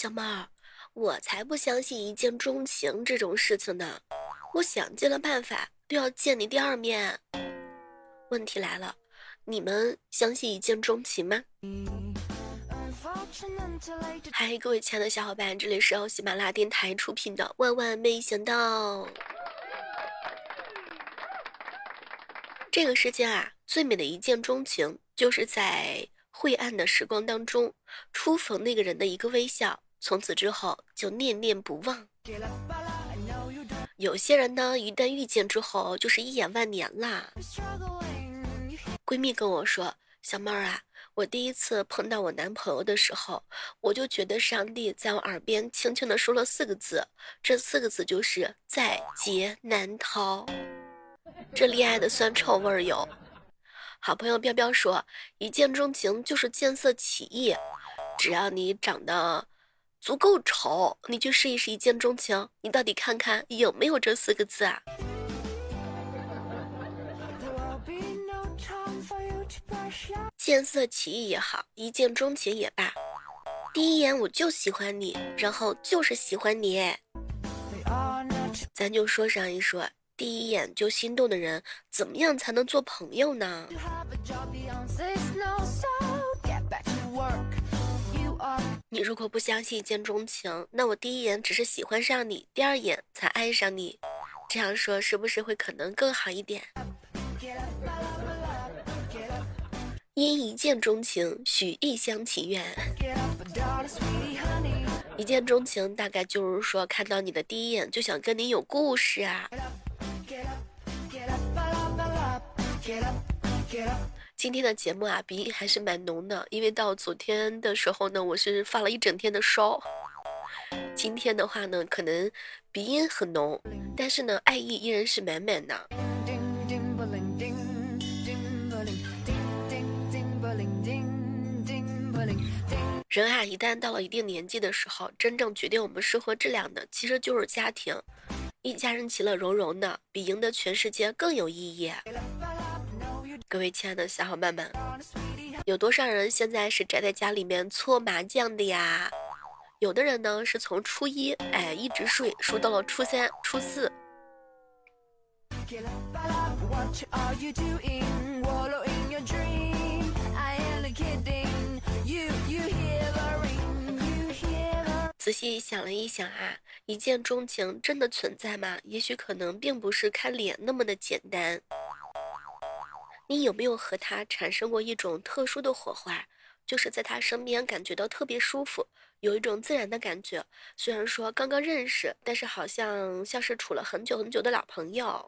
小猫，我才不相信一见钟情这种事情呢。我想尽了办法都要见你第二面。问题来了，你们相信一见钟情吗？嗨，各位亲爱的小伙伴，这里是由喜马拉雅电台出品的《万万没想到》。这个世间啊，最美的一见钟情，就是在晦暗的时光当中，初逢那个人的一个微笑，从此之后就念念不忘。有些人呢，一旦遇见之后，就是一眼万年啦。闺蜜跟我说：“小妹儿啊。”我第一次碰到我男朋友的时候，我就觉得上帝在我耳边轻轻的说了四个字，这四个字就是在劫难逃。这恋爱的酸臭味儿有。好朋友彪彪说，一见钟情就是见色起意，只要你长得足够丑，你去试一试一见钟情，你到底看看有没有这四个字啊？见色起意也好，一见钟情也罢，第一眼我就喜欢你，然后就是喜欢你。咱就说上一说，第一眼就心动的人，怎么样才能做朋友呢？你如果不相信一见钟情，那我第一眼只是喜欢上你，第二眼才爱上你，这样说是不是会可能更好一点？因一见钟情，许一厢情愿。一见钟情大概就是说，看到你的第一眼就想跟你有故事啊。今天的节目啊，鼻音还是蛮浓的，因为到昨天的时候呢，我是发了一整天的烧。今天的话呢，可能鼻音很浓，但是呢，爱意依然是满满的。人啊，一旦到了一定年纪的时候，真正决定我们生活质量的，其实就是家庭。一家人其乐融融的，比赢得全世界更有意义。各位亲爱的小伙伴们，有多少人现在是宅在家里面搓麻将的呀？有的人呢，是从初一哎一直睡，睡到了初三、初四。仔细想了一想啊，一见钟情真的存在吗？也许可能并不是看脸那么的简单。你有没有和他产生过一种特殊的火花？就是在他身边感觉到特别舒服，有一种自然的感觉。虽然说刚刚认识，但是好像像是处了很久很久的老朋友。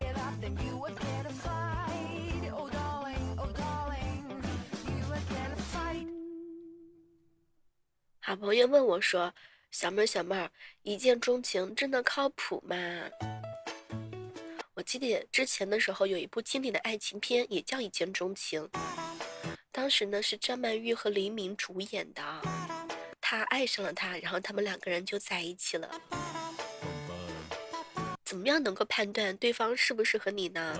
好朋友问我说。小妹儿，小妹儿，一见钟情真的靠谱吗？记得之前的时候有一部经典的爱情片，也叫《一见钟情》。当时呢是张曼玉和黎明主演的，他爱上了她，然后他们两个人就在一起了。怎么样能够判断对方适不适合你呢？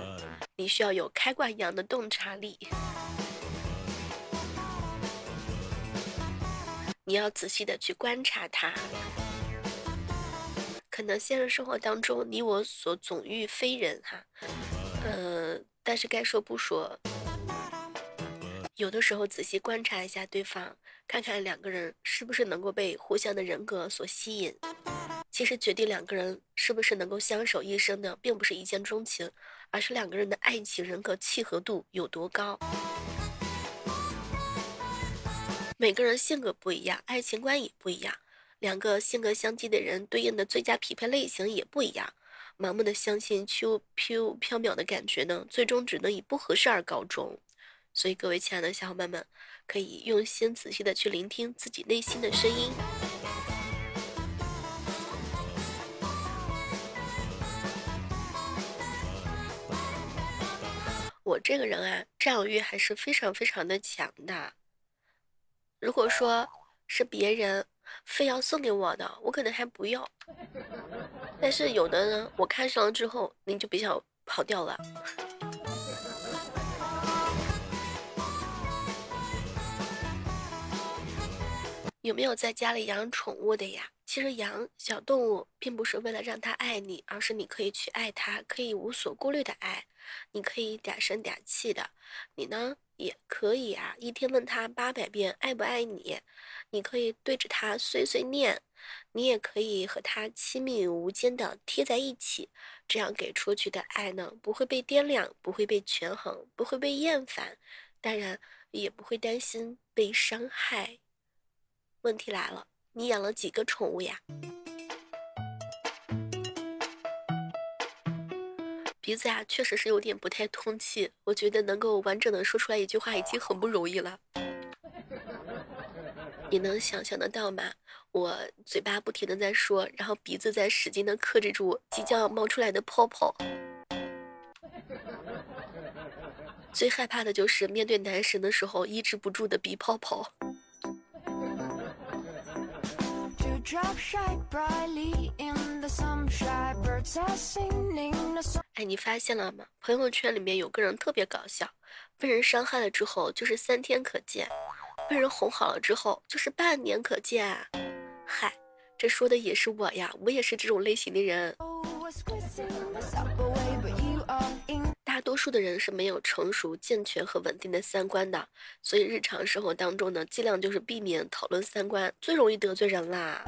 你需要有开挂一样的洞察力。你要仔细的去观察他，可能现实生活当中你我所总遇非人哈，呃，但是该说不说，有的时候仔细观察一下对方，看看两个人是不是能够被互相的人格所吸引。其实决定两个人是不是能够相守一生的，并不是一见钟情，而是两个人的爱情人格契合度有多高。每个人性格不一样，爱情观也不一样，两个性格相近的人对应的最佳匹配类型也不一样。盲目的相信秋飘飘渺的感觉呢，最终只能以不合适而告终。所以，各位亲爱的小伙伴们，可以用心仔细的去聆听自己内心的声音。我这个人啊，占有欲还是非常非常的强的。如果说是别人非要送给我的，我可能还不要。但是有的呢，我看上了之后，你就比较跑掉了。有没有在家里养宠物的呀？其实养小动物并不是为了让它爱你，而是你可以去爱它，可以无所顾虑的爱，你可以嗲声嗲气的，你呢也可以啊，一天问他八百遍爱不爱你，你可以对着他碎碎念，你也可以和他亲密无间的贴在一起，这样给出去的爱呢，不会被掂量，不会被权衡，不会被厌烦，当然也不会担心被伤害。问题来了。你养了几个宠物呀？鼻子呀，确实是有点不太通气。我觉得能够完整的说出来一句话已经很不容易了。你能想象得到吗？我嘴巴不停的在说，然后鼻子在使劲的克制住即将要冒出来的泡泡。最害怕的就是面对男神的时候抑制不住的鼻泡泡。哎，你发现了吗？朋友圈里面有个人特别搞笑，被人伤害了之后就是三天可见，被人哄好了之后就是半年可见。嗨，这说的也是我呀，我也是这种类型的人。大多数的人是没有成熟、健全和稳定的三观的，所以日常生活当中呢，尽量就是避免讨论三观，最容易得罪人啦。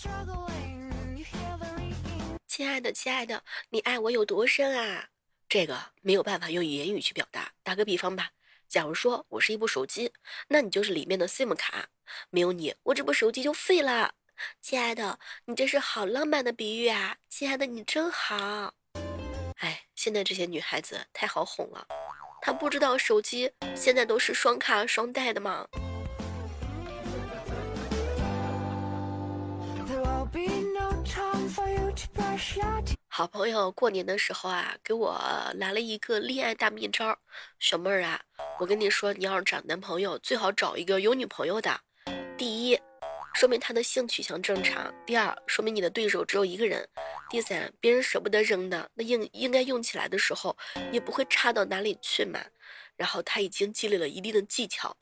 亲爱的，亲爱的，你爱我有多深啊？这个没有办法用言语去表达。打个比方吧。假如说我是一部手机，那你就是里面的 SIM 卡，没有你，我这部手机就废了。亲爱的，你这是好浪漫的比喻啊！亲爱的，你真好。哎，现在这些女孩子太好哄了，她不知道手机现在都是双卡双待的吗？好朋友过年的时候啊，给我来了一个恋爱大秘招。小妹儿啊，我跟你说，你要是找男朋友，最好找一个有女朋友的。第一，说明他的性取向正常；第二，说明你的对手只有一个人；第三，别人舍不得扔的，那应应该用起来的时候也不会差到哪里去嘛。然后他已经积累了一定的技巧。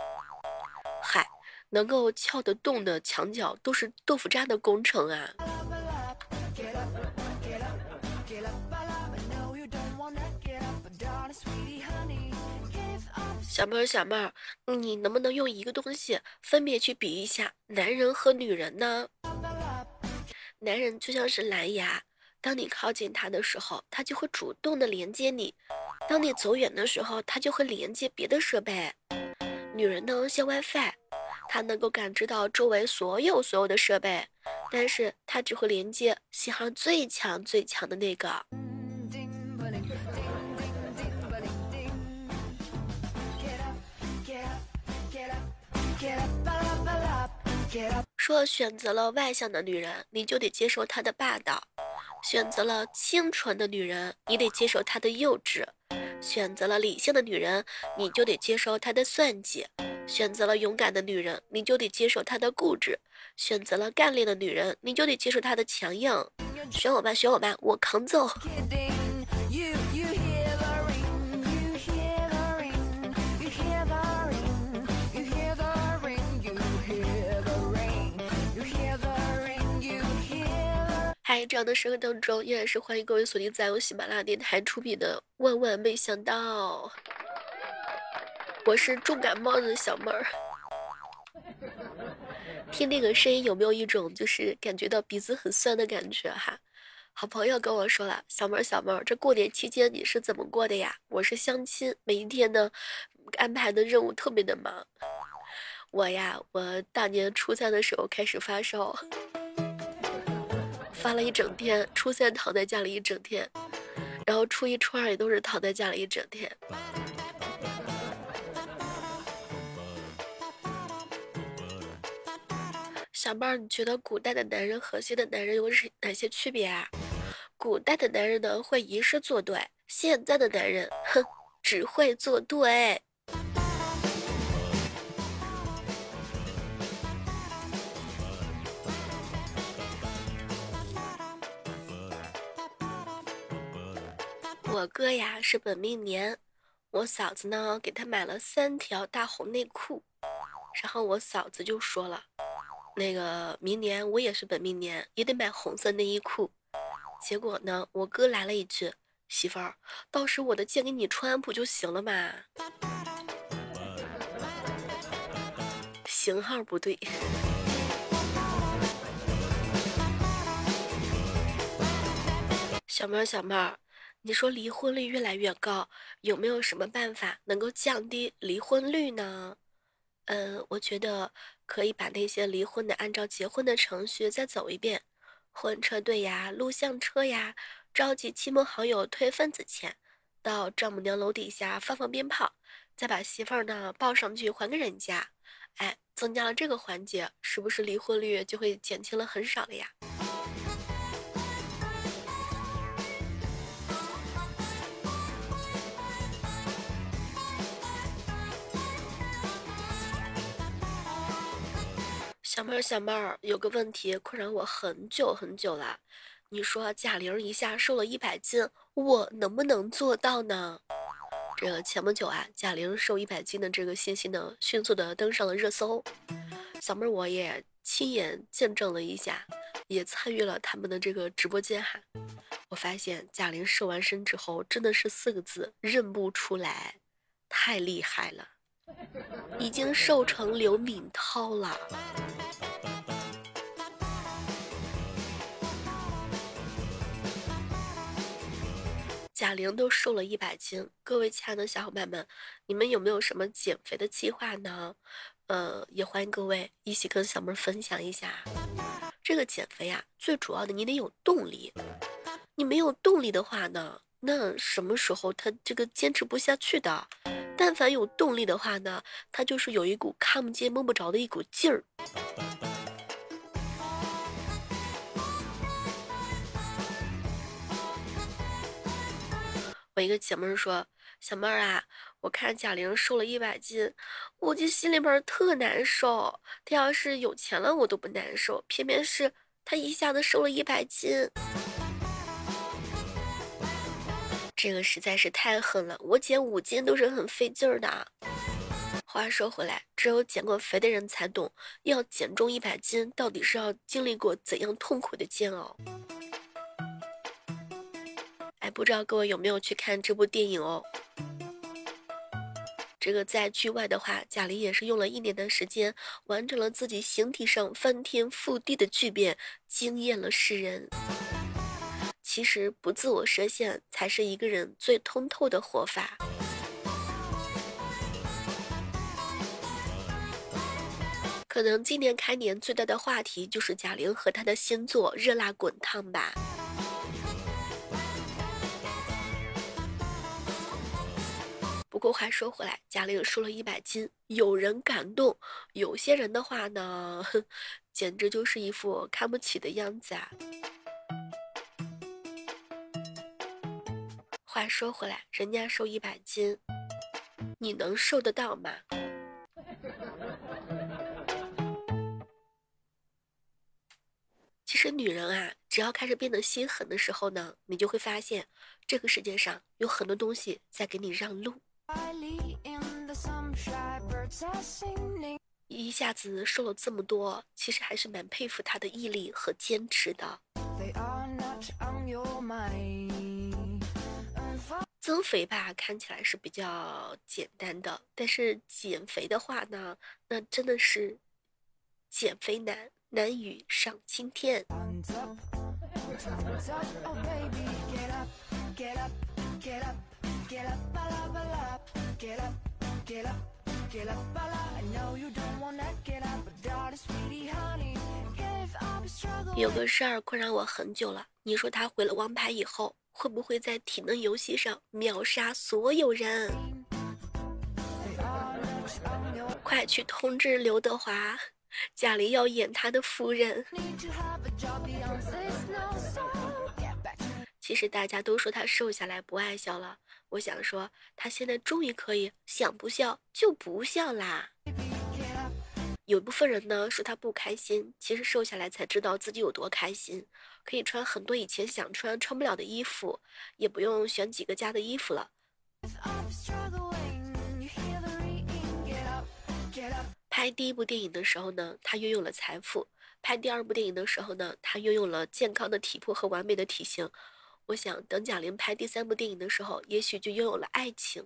嗨，能够撬得动的墙角都是豆腐渣的工程啊。小妹儿，小妹儿，你能不能用一个东西分别去比一下男人和女人呢？男人就像是蓝牙，当你靠近他的时候，他就会主动的连接你；当你走远的时候，他就会连接别的设备。女人呢，像 WiFi，她能够感知到周围所有所有的设备，但是她只会连接信号最强最强的那个。说选择了外向的女人，你就得接受她的霸道；选择了清纯的女人，你得接受她的幼稚；选择了理性的女人，你就得接受她的算计；选择了勇敢的女人，你就得接受她的固执；选择了干练的女人，你就得接受她的强硬。选我吧，选我吧，我扛揍。这样的时刻当中，依然是欢迎各位锁定在由喜马拉雅电台出品的《万万没想到》。我是重感冒的小妹儿，听那个声音有没有一种就是感觉到鼻子很酸的感觉哈？好朋友跟我说了，小妹儿小妹儿，这过年期间你是怎么过的呀？我是相亲，每一天呢安排的任务特别的忙。我呀，我大年初三的时候开始发烧。发了一整天，初三躺在家里一整天，然后初一、初二也都是躺在家里一整天。小妹儿，你觉得古代的男人和现在男人有哪些区别啊？古代的男人呢会吟诗作对，现在的男人哼只会作对。我哥呀是本命年，我嫂子呢给他买了三条大红内裤，然后我嫂子就说了，那个明年我也是本命年，也得买红色内衣裤。结果呢，我哥来了一句：“媳妇儿，到时我的借给你穿不就行了嘛？” 型号不对。小妹儿，小妹儿，你说离婚率越来越高，有没有什么办法能够降低离婚率呢？嗯，我觉得可以把那些离婚的按照结婚的程序再走一遍，婚车队呀、录像车呀，召集亲朋好友推份子钱，到丈母娘楼底下放放鞭炮，再把媳妇儿呢抱上去还给人家。哎，增加了这个环节，是不是离婚率就会减轻了很少了呀？小妹儿，小妹儿，有个问题困扰我很久很久了。你说贾玲一下瘦了一百斤，我能不能做到呢？这前不久啊，贾玲瘦一百斤的这个信息呢，迅速的登上了热搜。小妹儿，我也亲眼见证了一下，也参与了他们的这个直播间哈。我发现贾玲瘦完身之后，真的是四个字，认不出来，太厉害了，已经瘦成刘敏涛了。贾玲都瘦了一百斤，各位亲爱的小伙伴们，你们有没有什么减肥的计划呢？呃，也欢迎各位一起跟小妹分享一下。这个减肥啊，最主要的你得有动力，你没有动力的话呢，那什么时候他这个坚持不下去的？但凡有动力的话呢，他就是有一股看不见摸不着的一股劲儿。我一个姐妹说：“小妹儿啊，我看贾玲瘦了一百斤，我这心里边特难受。她要是有钱了，我都不难受，偏偏是她一下子瘦了一百斤，这个实在是太狠了。我减五斤都是很费劲儿的。话说回来，只有减过肥的人才懂，要减重一百斤，到底是要经历过怎样痛苦的煎熬。”不知道各位有没有去看这部电影哦？这个在剧外的话，贾玲也是用了一年的时间，完成了自己形体上翻天覆地的巨变，惊艳了世人。其实不自我设限，才是一个人最通透的活法。可能今年开年最大的话题就是贾玲和她的新作《热辣滚烫》吧。不过话说回来，贾玲瘦了一百斤，有人感动，有些人的话呢，简直就是一副看不起的样子啊。话说回来，人家瘦一百斤，你能瘦得到吗？其实女人啊，只要开始变得心狠的时候呢，你就会发现，这个世界上有很多东西在给你让路。一下子瘦了这么多，其实还是蛮佩服他的毅力和坚持的。增肥吧，看起来是比较简单的，但是减肥的话呢，那真的是减肥难，难于上青天。有个事儿困扰我很久了。你说他毁了王牌以后，会不会在体能游戏上秒杀所有人？快去通知刘德华，贾玲要演他的夫人。其实大家都说他瘦下来不爱笑了，我想说他现在终于可以想不笑就不笑啦。有一部分人呢说他不开心，其实瘦下来才知道自己有多开心，可以穿很多以前想穿穿不了的衣服，也不用选几个家的衣服了。拍第一部电影的时候呢，他拥有了财富；拍第二部电影的时候呢，他拥有了健康的体魄和完美的体型。我想，等贾玲拍第三部电影的时候，也许就拥有了爱情。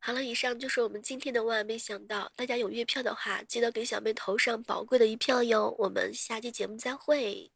好了，以上就是我们今天的万万没想到。大家有月票的话，记得给小妹投上宝贵的一票哟。我们下期节目再会。